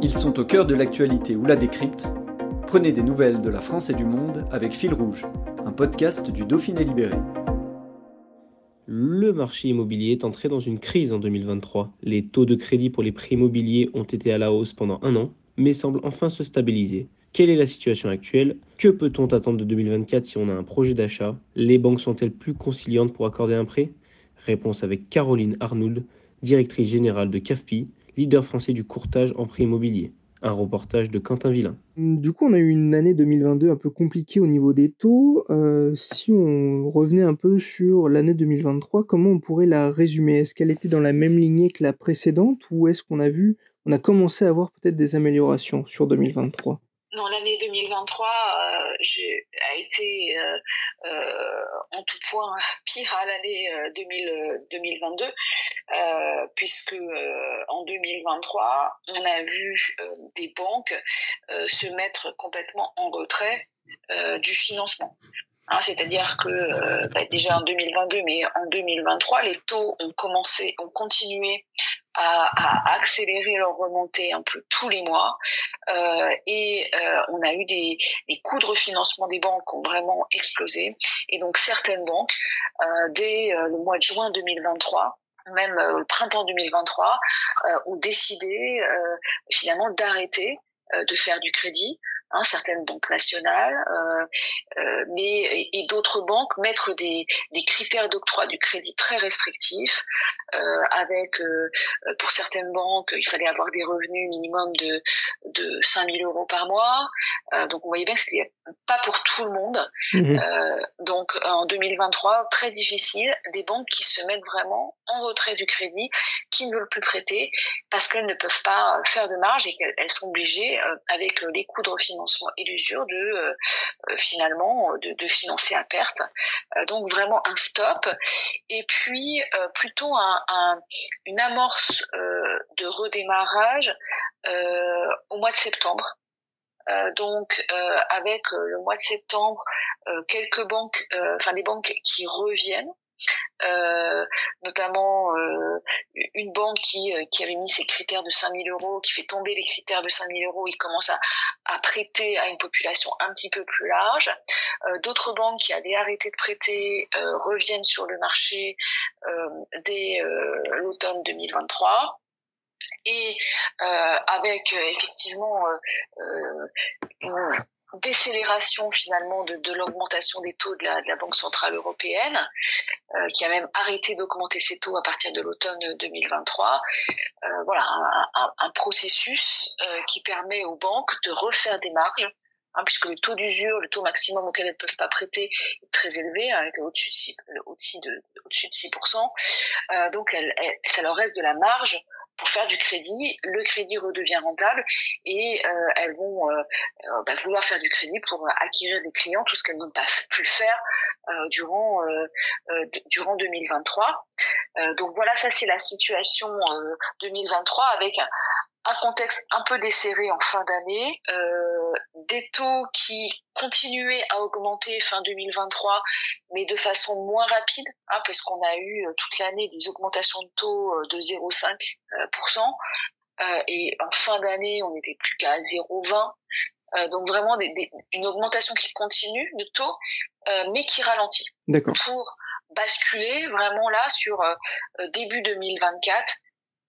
Ils sont au cœur de l'actualité ou la décrypte. Prenez des nouvelles de la France et du monde avec Fil Rouge, un podcast du Dauphiné Libéré. Le marché immobilier est entré dans une crise en 2023. Les taux de crédit pour les prix immobiliers ont été à la hausse pendant un an, mais semblent enfin se stabiliser. Quelle est la situation actuelle? Que peut-on attendre de 2024 si on a un projet d'achat? Les banques sont-elles plus conciliantes pour accorder un prêt? Réponse avec Caroline Arnould, directrice générale de CAFPI, leader français du courtage en prix immobilier. Un reportage de Quentin Villain. Du coup, on a eu une année 2022 un peu compliquée au niveau des taux. Euh, si on revenait un peu sur l'année 2023, comment on pourrait la résumer? Est-ce qu'elle était dans la même lignée que la précédente ou est-ce qu'on a vu, on a commencé à avoir peut-être des améliorations sur 2023 non, l'année 2023 euh, a été euh, euh, en tout point pire à l'année 2022, puisque en 2023, on a vu des banques se mettre complètement en retrait du financement. Hein, c'est-à-dire que euh, bah, déjà en 2022, mais en 2023, les taux ont commencé, ont continué à, accélérer leur remontée un peu tous les mois, euh, et euh, on a eu des, coûts de refinancement des banques ont vraiment explosé, et donc certaines banques, dès le mois de juin 2023, même le printemps 2023, ont décidé finalement d'arrêter de faire du crédit Hein, certaines banques nationales, euh, euh, mais et, d'autres banques mettre des, des critères d'octroi du crédit très restrictifs, euh, avec euh, pour certaines banques il fallait avoir des revenus minimum de de 5000 euros par mois, euh, donc on voyait bien que c'était pas pour tout le monde. Mmh donc en 2023 très difficile, des banques qui se mettent vraiment en retrait du crédit, qui ne veulent plus prêter parce qu'elles ne peuvent pas faire de marge et qu'elles sont obligées avec les coûts de refinancement et l'usure de euh, euh, finalement de, de, financer à perte. Euh, donc vraiment un stop. Et puis plutôt un, une amorce de redémarrage au mois de septembre. Donc avec le mois de septembre, quelques banques, enfin des banques qui reviennent, euh, notamment euh, une banque qui, euh, qui avait mis ses critères de 5000 euros, qui fait tomber les critères de 5000 euros, il commence à, à prêter à une population un petit peu plus large. D'autres banques qui avaient arrêté de prêter reviennent sur le marché dès l'automne 2023 et avec effectivement une décélération finalement de, l'augmentation des taux de la, Banque centrale européenne, euh, qui a même arrêté d'augmenter ses taux à partir de l'automne 2023. Euh, voilà, un, processus euh, qui permet aux banques de refaire des marges, hein, puisque le taux d'usure, le taux maximum auquel elles ne peuvent pas prêter, est très élevé, hein, au-dessus de, au-dessus de, au-dessus de 6%. Euh, donc, ça leur reste de la marge pour faire du crédit, le crédit redevient rentable et euh, elles vont euh, euh, bah, vouloir faire du crédit pour acquérir des clients, tout ce qu'elles n'ont pas pu faire durant durant 2023. donc voilà, ça c'est la situation 2023 avec un contexte un peu desserré en fin d'année, euh, des taux qui continuaient à augmenter fin 2023, mais de façon moins rapide, hein, parce qu'on a eu euh, toute l'année des augmentations de taux euh, de 0,5%, euh, et en fin d'année, on n'était plus qu'à 0,20%. donc vraiment des, des, une augmentation qui continue de taux, mais qui ralentit. D'accord. Pour basculer vraiment là sur début 2024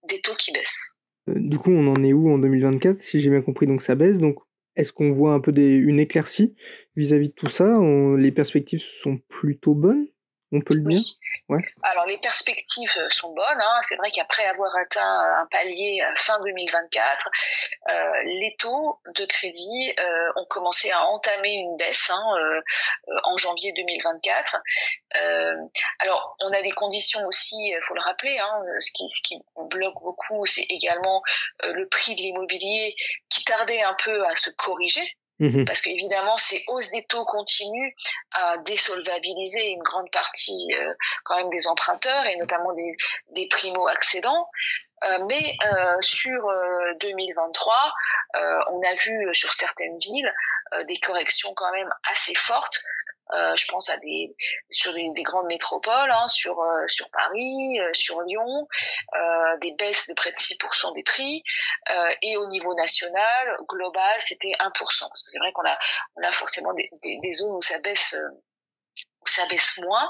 des taux qui baissent. Euh, du coup, on en est où en 2024 Si j'ai bien compris, donc ça baisse. Donc, est-ce qu'on voit un peu des, une éclaircie vis-à-vis de tout ça? Les perspectives sont plutôt bonnes? On peut le dire ouais. Alors les perspectives euh, sont bonnes. Hein. C'est vrai qu'après avoir atteint un palier fin 2024, euh, les taux de crédit euh, ont commencé à entamer une baisse hein, euh, en janvier 2024. Euh, alors on a des conditions aussi, il faut le rappeler. Hein, ce qui ce qui bloque beaucoup, c'est également le prix de l'immobilier qui tardait un peu à se corriger. Mmh Parce qu'évidemment, ces hausses des taux continuent à désolvabiliser une grande partie euh, quand même des emprunteurs et notamment des, des primo-accédants. Euh, mais euh, sur 2023, on a vu sur certaines villes des corrections quand même assez fortes euh, je pense à des sur des, des grandes métropoles, hein, sur euh, sur Paris, euh, sur Lyon, des baisses de près de 6% des prix, et au niveau national, global, c'était 1%. Parce c'est vrai qu'on a on a forcément des, des, zones où ça baisse où ça baisse moins,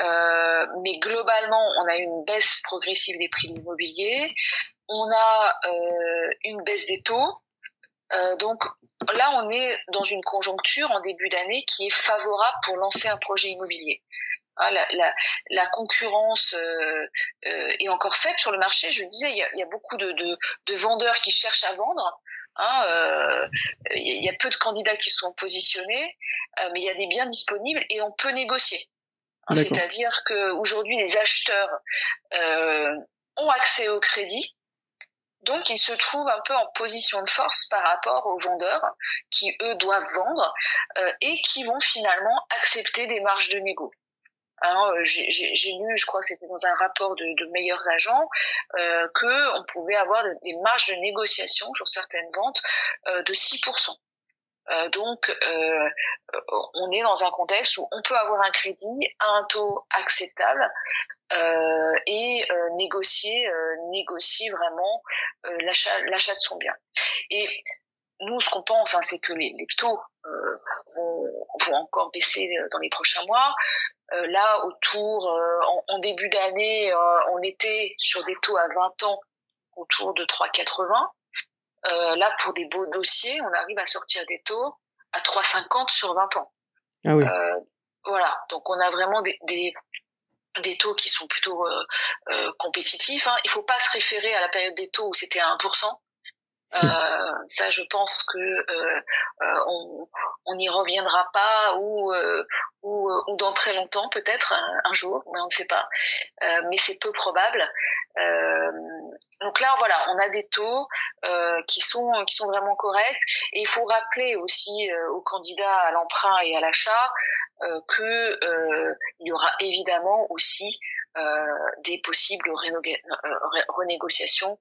euh, mais globalement, on a une baisse progressive des prix de l'immobilier, on a euh, une baisse des taux, euh, donc là, on est dans une conjoncture en début d'année qui est favorable pour lancer un projet immobilier. Hein, la, la, la, concurrence euh, euh, est encore faible sur le marché. Je le disais, il y a, il y a beaucoup de, de, de, vendeurs qui cherchent à vendre. Hein, euh, il y a peu de candidats qui sont positionnés, euh, mais il y a des biens disponibles et on peut négocier. Hein, C'est-à-dire que aujourd'hui, les acheteurs euh, ont accès au crédit, donc, ils se trouvent un peu en position de force par rapport aux vendeurs qui, eux, doivent vendre euh, et qui vont finalement accepter des marges de négo. Hein, euh, j'ai lu, je crois que c'était dans un rapport de, meilleurs agents, euh, qu'on pouvait avoir des marges de négociation sur certaines ventes euh, de 6%. Euh, donc, euh, on est dans un contexte où on peut avoir un crédit à un taux acceptable euh, et négocier, négocier vraiment l'achat, de son bien. Et nous, ce qu'on pense, hein, c'est que les, taux vont, encore baisser dans les prochains mois. là, autour, en, début d'année, on était sur des taux à 20 ans autour de 3,80. Euh, là, pour des beaux dossiers, on arrive à sortir des taux à 3,50 sur 20 ans. Ah oui. Euh, voilà, donc on a vraiment des, des, des taux qui sont plutôt euh, euh compétitifs. Hein. Il faut pas se référer à la période des taux où c'était à 1%. Euh, ça, je pense que euh, euh on, on n'y reviendra pas ou euh, ou, ou dans très longtemps peut-être un, jour, mais on ne sait pas. mais c'est peu probable. donc là, voilà, on a des taux qui sont qui sont vraiment corrects. Et il faut rappeler aussi aux candidats à l'emprunt et à l'achat que il y aura évidemment aussi des possibles renégociations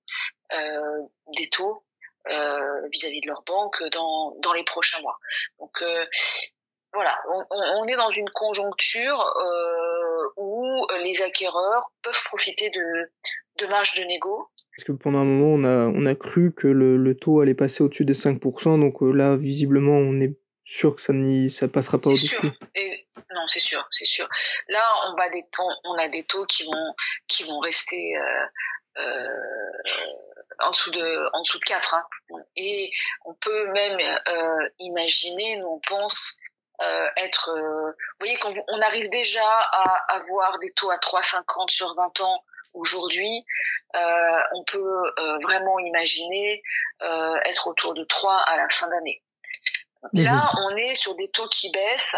des taux euh, vis-à-vis de leur banque dans, dans les prochains mois. Donc euh, voilà, on, on, est dans une conjoncture euh, où les acquéreurs peuvent profiter de, de marge de négo. Parce que pendant un moment, on a, on a cru que le, le taux allait passer au-dessus des 5%, donc là, visiblement, on est sûr que ça ne ça passera pas au-dessus. Non, c'est sûr, c'est sûr. Là, on, va des taux, on a des taux qui vont, qui vont rester euh, euh, en dessous de en dessous de 4 hein. et on peut même euh, imaginer nous on pense euh, être euh, vous voyez quand on arrive déjà à avoir des taux à 3,50 sur 20 ans aujourd'hui euh, on peut euh, vraiment imaginer être autour de 3 à la fin d'année Là, on est sur des taux qui baissent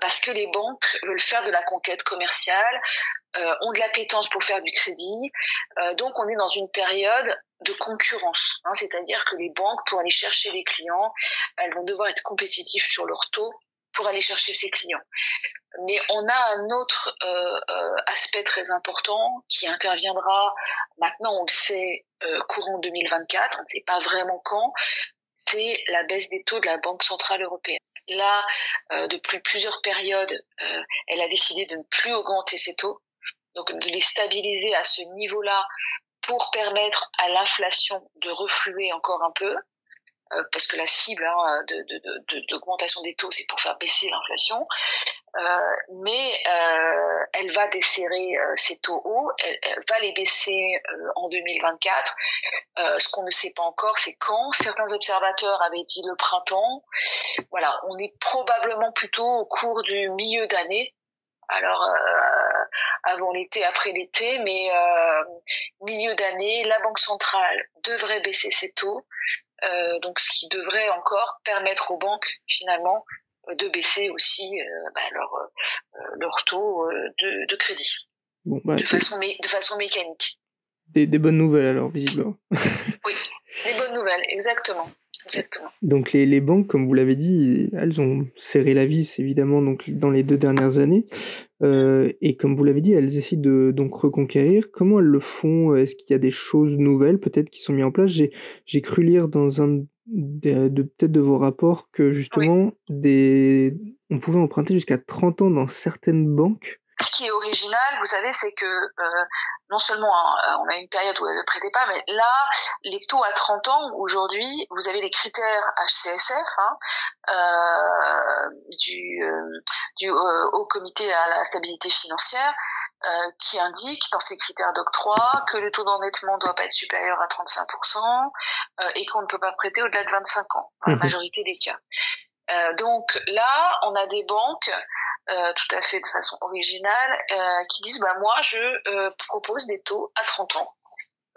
parce que les banques veulent faire de la conquête commerciale, euh, ont de l'appétence pour faire du crédit. Euh, donc on est dans une période de concurrence, hein, c'est-à-dire que les banques, pour aller chercher les clients, elles vont devoir être compétitives sur leur taux pour aller chercher ses clients. Mais on a un autre euh, euh aspect très important qui interviendra maintenant, on le sait, euh, courant 2024, on ne sait pas vraiment quand, c'est la baisse des taux de la Banque Centrale Européenne. Là, euh, depuis plusieurs périodes, elle a décidé de ne plus augmenter ses taux donc de les stabiliser à ce niveau-là pour permettre à l'inflation de refluer encore un peu, euh, parce que la cible hein, d'augmentation de, de, des taux, c'est pour faire baisser l'inflation, euh, mais euh, elle va desserrer ses taux hauts, elle, elle va les baisser en 2024. ce qu'on ne sait pas encore, c'est quand. Certains observateurs avaient dit le printemps. Voilà, on est probablement plutôt au cours du milieu d'année alors avant l'été, après l'été, mais milieu d'année, la Banque centrale devrait baisser ses taux, donc ce qui devrait encore permettre aux banques finalement de baisser aussi bah, leur, leur taux de, de crédit bah, de, façon de façon mécanique. Des, des, bonnes nouvelles alors, visiblement. oui, des bonnes nouvelles, exactement. Donc les, les, banques, comme vous l'avez dit, elles ont serré la vis évidemment donc dans les deux dernières années, euh, et comme vous l'avez dit, elles essaient de donc reconquérir. Comment elles le font? Est-ce qu'il y a des choses nouvelles peut-être qui sont mises en place? J'ai cru lire dans un de, de peut-être de vos rapports que justement des on pouvait emprunter jusqu'à 30 ans dans certaines banques ce qui est original, vous savez, c'est que euh, non seulement hein, on a une période où elle ne prêtait pas, mais là, les taux à 30 ans, aujourd'hui, vous avez les critères HCSF hein, euh, du, euh, du euh, Haut Comité à la stabilité financière, euh, qui indique dans ces critères d'octroi que le taux d'endettement doit pas être supérieur à 35% et qu'on ne peut pas prêter au-delà de 25 ans, dans la mmh majorité des cas. donc là, on a des banques euh, tout à fait de façon originale, euh, qui disent bah moi je euh, propose des taux à 30 ans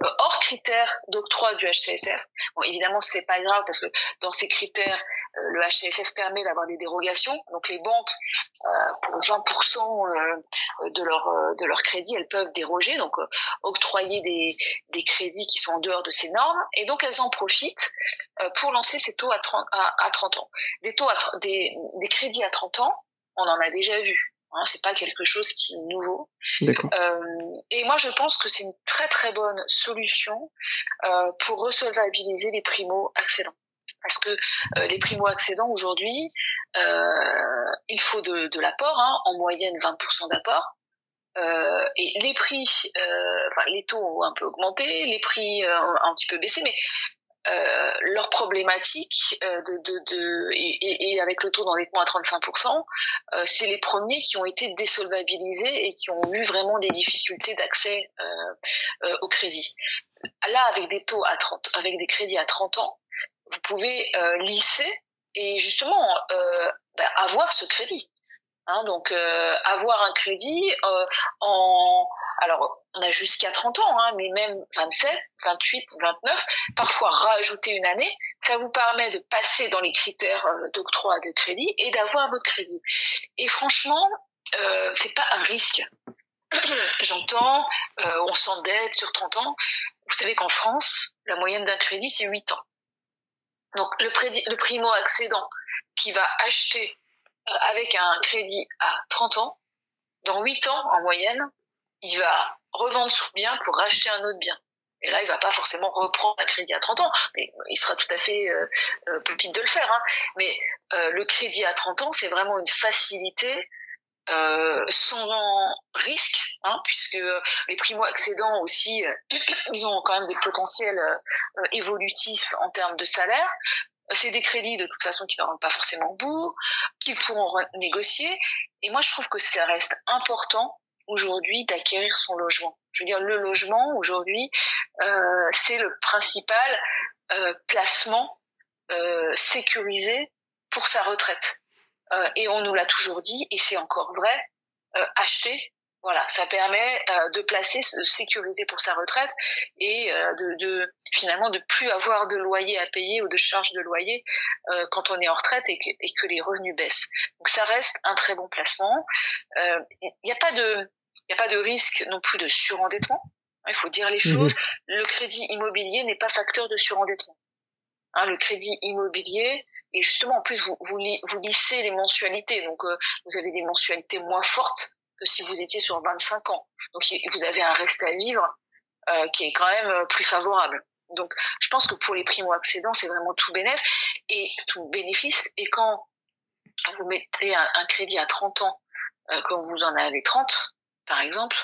hors critères d'octroi du HCSF. Bon, évidemment, c'est pas grave parce que dans ces critères, le HCSF permet d'avoir des dérogations. Donc, les banques, pour 20% de leur de leur crédit, elles peuvent déroger, donc octroyer des, des crédits qui sont en dehors de ces normes. Et donc, elles en profitent pour lancer ces taux à 30, à, 30 ans. Des taux à, des, des crédits à 30 ans, on en a déjà vu. Hein, c'est pas quelque chose qui est nouveau. Euh, et moi, je pense que c'est une très très bonne solution euh, pour resolvabiliser les primo-accédants. Parce que euh, les primo-accédants aujourd'hui, il faut de, l'apport, hein, en moyenne 20% d'apport. et les prix, enfin les taux ont un peu augmenté, les prix ont un petit peu baissé, mais euh, leur problématique euh, et, avec le taux d'endettement à 35%, euh, c'est les premiers qui ont été désolvabilisés et qui ont eu vraiment des difficultés d'accès euh, au crédit. Là, avec des taux à 30, avec des crédits à 30 ans, vous pouvez lisser et justement bah, avoir ce crédit. Hein, donc avoir un crédit en alors on a jusqu'à 30 ans, hein, mais même 27, 28, 29, parfois rajouter une année, ça vous permet de passer dans les critères euh, d'octroi de crédit et d'avoir votre crédit. Et franchement, euh, c'est pas un risque. J'entends, euh, on s'endette sur 30 ans. Vous savez qu'en France, la moyenne d'un crédit, c'est 8 ans. Donc le, le primo-accédant qui va acheter euh, avec un crédit à 30 ans, dans 8 ans en moyenne, il va revendre son bien pour racheter un autre bien. Et là, il va pas forcément reprendre un crédit à 30 ans, mais il sera tout à fait euh, euh de le faire. Hein. Mais euh, le crédit à 30 ans, c'est vraiment une facilité euh, sans risque, hein, puisque les primo-accédants aussi, ils ont quand même des potentiels évolutifs en termes de salaire. C'est des crédits de toute façon qui n'auront pas forcément bout, qu'ils pourront négocier. Et moi, je trouve que ça reste important aujourd'hui d'acquérir son logement. Je veux dire, le logement aujourd'hui, euh, c'est le principal euh, placement euh, sécurisé pour sa retraite. Euh, et on nous l'a toujours dit, et c'est encore vrai, euh, acheter, voilà, ça permet euh, de placer, de sécuriser pour sa retraite et de, de, finalement de plus avoir de loyer à payer ou de charges de loyer quand on est en retraite et que, et que les revenus baissent. Donc ça reste un très bon placement. Il n'y a pas de il a pas de risque non plus de surendettement. Il faut dire les mhm. choses. Le crédit immobilier n'est pas facteur de surendettement. Hein, le crédit immobilier, et justement, en plus, vous, vous, vous lissez les mensualités. Donc, euh, vous avez des mensualités moins fortes que si vous étiez sur 25 ans. Donc, vous avez un reste à vivre euh, qui est quand même euh, plus favorable. Donc, je pense que pour les primo-accédants, c'est vraiment tout bénéfice et tout bénéfice. Et quand vous mettez un, un crédit à 30 ans, euh, comme vous en avez 30, par exemple,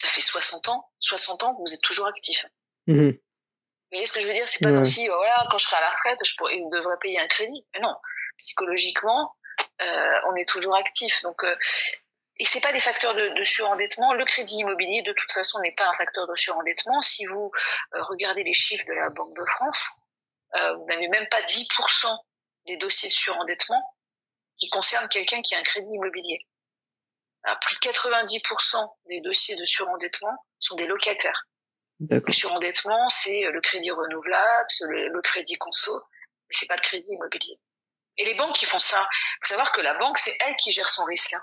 ça fait 60 ans, 60 ans que vous êtes toujours actif. Mmh. Vous voyez ce que je veux dire? C'est pas comme si, voilà, quand je serai à la retraite, je pourrais, devrais payer un crédit. Mais non, psychologiquement, euh, on est toujours actif. Donc, euh, et c'est pas des facteurs de, surendettement. Le crédit immobilier, de toute façon, n'est pas un facteur de surendettement. Si vous euh, regardez les chiffres de la Banque de France, euh, vous n'avez même pas 10% des dossiers de surendettement qui concernent quelqu'un qui a un crédit immobilier. plus de 90% des dossiers de surendettement sont des locataires. Le surendettement, c'est le crédit renouvelable, le, le crédit conso, mais c'est pas le crédit immobilier. Et les banques qui font ça, faut savoir que la banque, c'est elle qui gère son risque. Hein.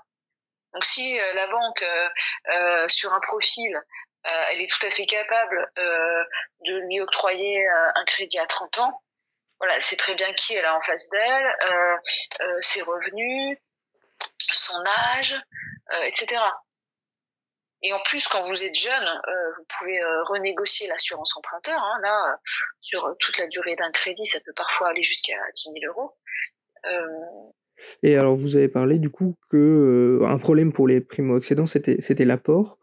Donc si euh, la banque euh, euh, sur un profil, elle est tout à fait capable de lui octroyer un crédit à 30 ans, voilà, elle sait très bien qui elle a en face d'elle, ses revenus, son âge, etc. Et en plus, quand vous êtes jeune, vous pouvez renégocier l'assurance emprunteur. Hein, là, sur toute la durée d'un crédit, ça peut parfois aller jusqu'à 10 000 euros. Et alors, vous avez parlé du coup que euh, un problème pour les primo-accédants, c'était, c'était l'apport.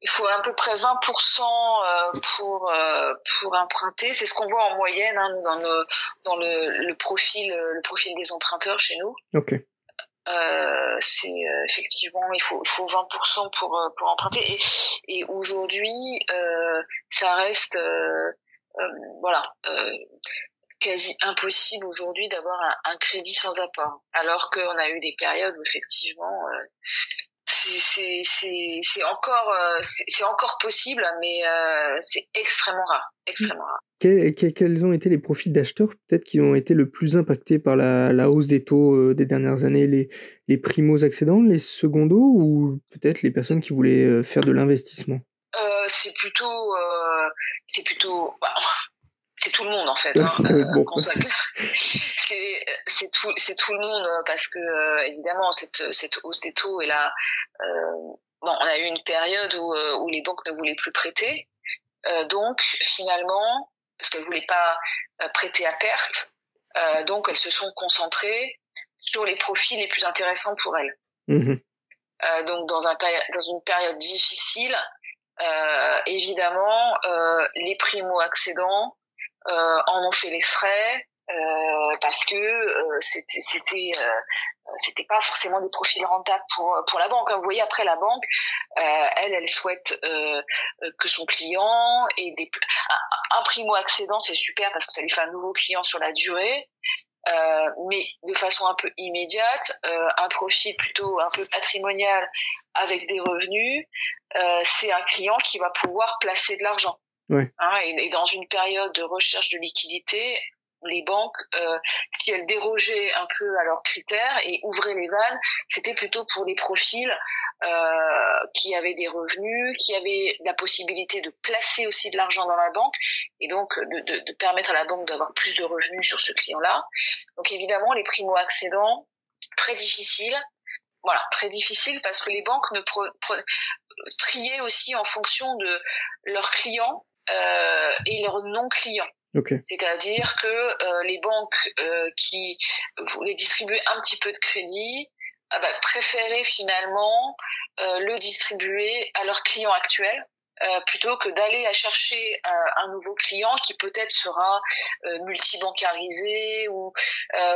Il faut à peu près 20% euh, pour, euh, pour emprunter. C'est ce qu'on voit en moyenne hein, dans, le, dans le, le, profil, le profil des emprunteurs chez nous. Ok. c'est effectivement il faut il faut 20% pour pour emprunter et, et aujourd'hui ça reste voilà quasi impossible aujourd'hui d'avoir un, crédit sans apport. Alors qu'on a eu des périodes où effectivement euh, c'est encore euh, c'est encore possible, mais euh, c'est extrêmement rare, extrêmement rare. quels ont été les profils d'acheteurs peut-être qui ont été le plus impactés par la, la hausse des taux des dernières années? Les, les primos accédants, les secondos ou peut-être les personnes qui voulaient faire de l'investissement? C'est plutôt c'est plutôt bah, c'est tout le monde en fait. Hein, euh, c'est tout, c'est tout le monde euh, parce que euh, évidemment cette, cette hausse des taux est là. bon, on a eu une période où, où les banques ne voulaient plus prêter, donc finalement parce qu'elles voulaient pas prêter à perte, donc elles se sont concentrées sur les profits les plus intéressants pour elles. Mmh donc dans un dans une période difficile, évidemment, les primo accédants euh, en ont fait les frais euh, parce que euh, c'était c'était c'était pas forcément des profils rentables pour pour la banque. Hein. Vous voyez après la banque, elle elle souhaite que son client ait des un, primo accédant c'est super parce que ça lui fait un nouveau client sur la durée. Euh, mais de façon un peu immédiate, euh, un profil plutôt un peu patrimonial avec des revenus, euh, c'est un client qui va pouvoir placer de l'argent. Hein, et, dans une période de recherche de liquidité, les banques, euh, si elles dérogeaient un peu à leurs critères et ouvraient les vannes, c'était plutôt pour des profils euh, qui avaient des revenus, qui avaient la possibilité de placer aussi de l'argent dans la banque et donc de, de, permettre à la banque d'avoir plus de revenus sur ce client-là. Donc évidemment, les primo-accédants, très difficile. Voilà, très difficile parce que les banques ne triaient aussi en fonction de leurs clients et leurs non-clients. C'est-à-dire que euh, les banques euh, qui voulaient distribuer un petit peu de crédit ah bah, préféraient finalement le distribuer à leurs clients actuels plutôt que d'aller à chercher un nouveau client qui peut-être sera multibancarisé ou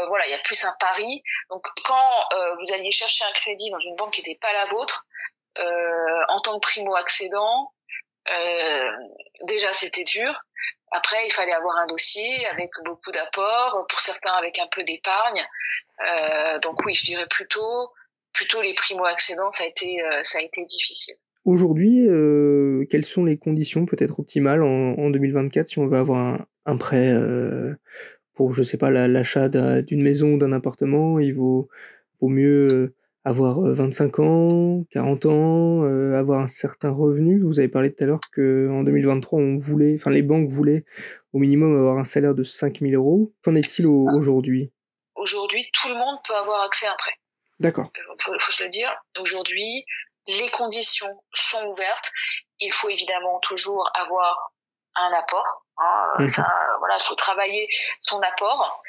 voilà il y a plus un pari donc quand vous alliez chercher un crédit dans une banque qui n'était pas la vôtre en tant que primo accédant euh, déjà, c'était dur. Après, il fallait avoir un dossier avec beaucoup d'apports, pour certains avec un peu d'épargne. Euh, donc oui, je dirais plutôt, plutôt les primo-accédants, ça a été, euh, ça a été difficile. Aujourd'hui, euh, quelles sont les conditions peut-être optimales en, en, 2024 si on veut avoir un, prêt euh, pour, je sais pas, l'achat d'une maison ou d'un appartement Il vaut, vaut mieux avoir 25 ans, 40 ans, euh, avoir un certain revenu. Vous avez parlé tout à l'heure qu'en 2023, on voulait, enfin les banques voulaient au minimum avoir un salaire de 5000 euros. Qu'en est-il aujourd'hui? Aujourd'hui, tout le monde peut avoir accès à un prêt. D'accord. Il faut, faut, se le dire. Aujourd'hui, les conditions sont ouvertes. Il faut évidemment toujours avoir un apport. Hein, mhm. ça, voilà, il faut travailler son apport.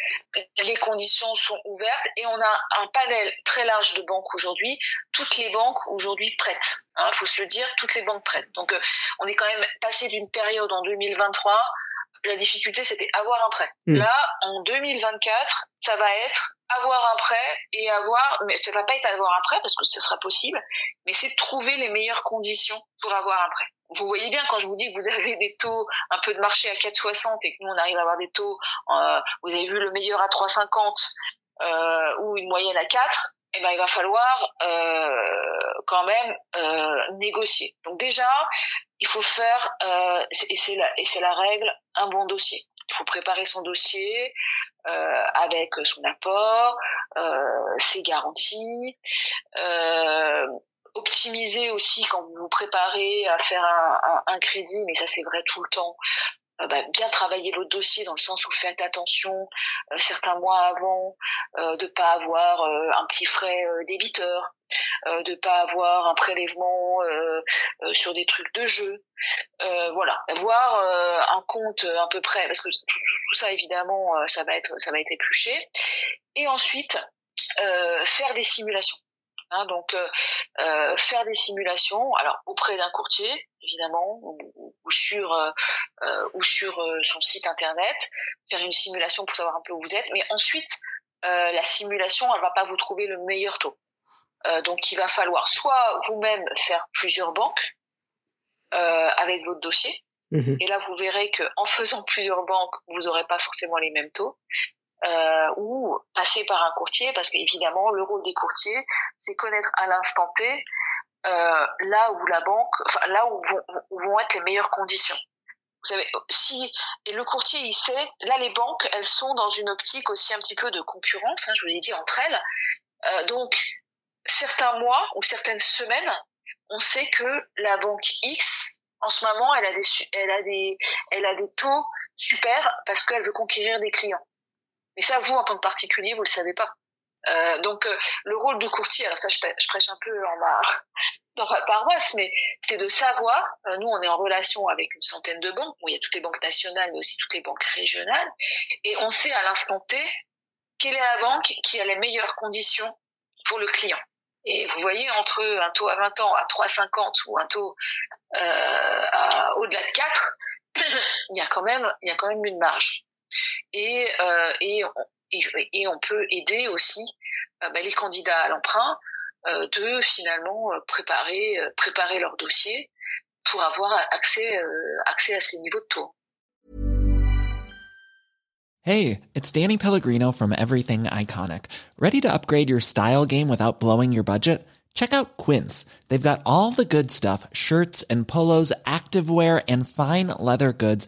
Les conditions sont ouvertes et on a un panel très large de banques aujourd'hui. Toutes les banques aujourd'hui prêtent. Il hein, faut se le dire, toutes les banques prêtent. Donc, euh, on est quand même passé d'une période en 2023. La difficulté, c'était avoir un prêt. Mhm. Là, en 2024, ça va être avoir un prêt et avoir, mais ça va pas être avoir un prêt parce que ce sera possible, mais c'est trouver les meilleures conditions pour avoir un prêt vous voyez bien quand je vous dis que vous avez des taux un peu de marché à 4,60 et que nous on arrive à avoir des taux, euh, vous avez vu le meilleur à 3,50 euh, ou une moyenne à 4, eh ben, il va falloir euh, quand même euh, négocier. Donc déjà, il faut faire, et c'est la, et la règle, un bon dossier. Il faut préparer son dossier avec son apport, ses garanties, optimiser aussi quand vous vous préparez à faire un, un, crédit, mais ça c'est vrai tout le temps, euh, bah, bien travailler votre dossier dans le sens où faites attention euh, certains mois avant euh, de pas avoir euh, un petit frais débiteur, de pas avoir un prélèvement sur des trucs de jeu, voilà, avoir un compte à peu près parce que tout, tout ça évidemment ça va être ça va être épluché. Et ensuite faire des simulations. Hein, donc faire des simulations alors auprès d'un courtier évidemment, ou, ou sur euh, euh ou sur euh, son site internet, faire une simulation pour savoir un peu où vous êtes. Mais ensuite, euh, la simulation, elle va pas vous trouver le meilleur taux. donc, il va falloir soit vous-même faire plusieurs banques avec votre dossier. Mmh Et là, vous verrez que en faisant plusieurs banques, vous n'aurez pas forcément les mêmes taux. Euh, ou passer par un courtier, parce qu'évidemment, le rôle des courtiers, c'est connaître à l'instant T euh, là où la banque, enfin, là où vont, où vont être les meilleures conditions. Vous savez, si et le courtier il sait, là les banques elles sont dans une optique aussi un petit peu de concurrence, hein, je vous l'ai dit entre elles. Euh, donc certains mois ou certaines semaines, on sait que la banque X en ce moment elle a des elle a des elle a des taux super parce qu'elle veut conquérir des clients. Mais ça vous en tant que particulier vous le savez pas. Euh, donc euh, le rôle du courtier, alors ça je, prêche un peu en ma, dans ma paroisse, mais c'est de savoir, euh, nous on est en relation avec une centaine de banques, bon, il y a toutes les banques nationales mais aussi toutes les banques régionales, et on sait à l'instant T quelle est la banque qui a les meilleures conditions pour le client. Et vous voyez, entre un taux à 20 ans à 3,50 ou un taux au-delà de 4, il y a quand même, il y a quand même une marge. Et, euh, et et, on peut aider aussi euh, bah, les candidats à l'emprunt euh, de finalement préparer, préparer leur dossier pour avoir accès, accès à ces niveaux de taux. Hey, it's Danny Pellegrino from Everything Iconic. Ready to upgrade your style game without blowing your budget? Check out Quince. They've got all the good stuff, shirts and polos, activewear and fine leather goods,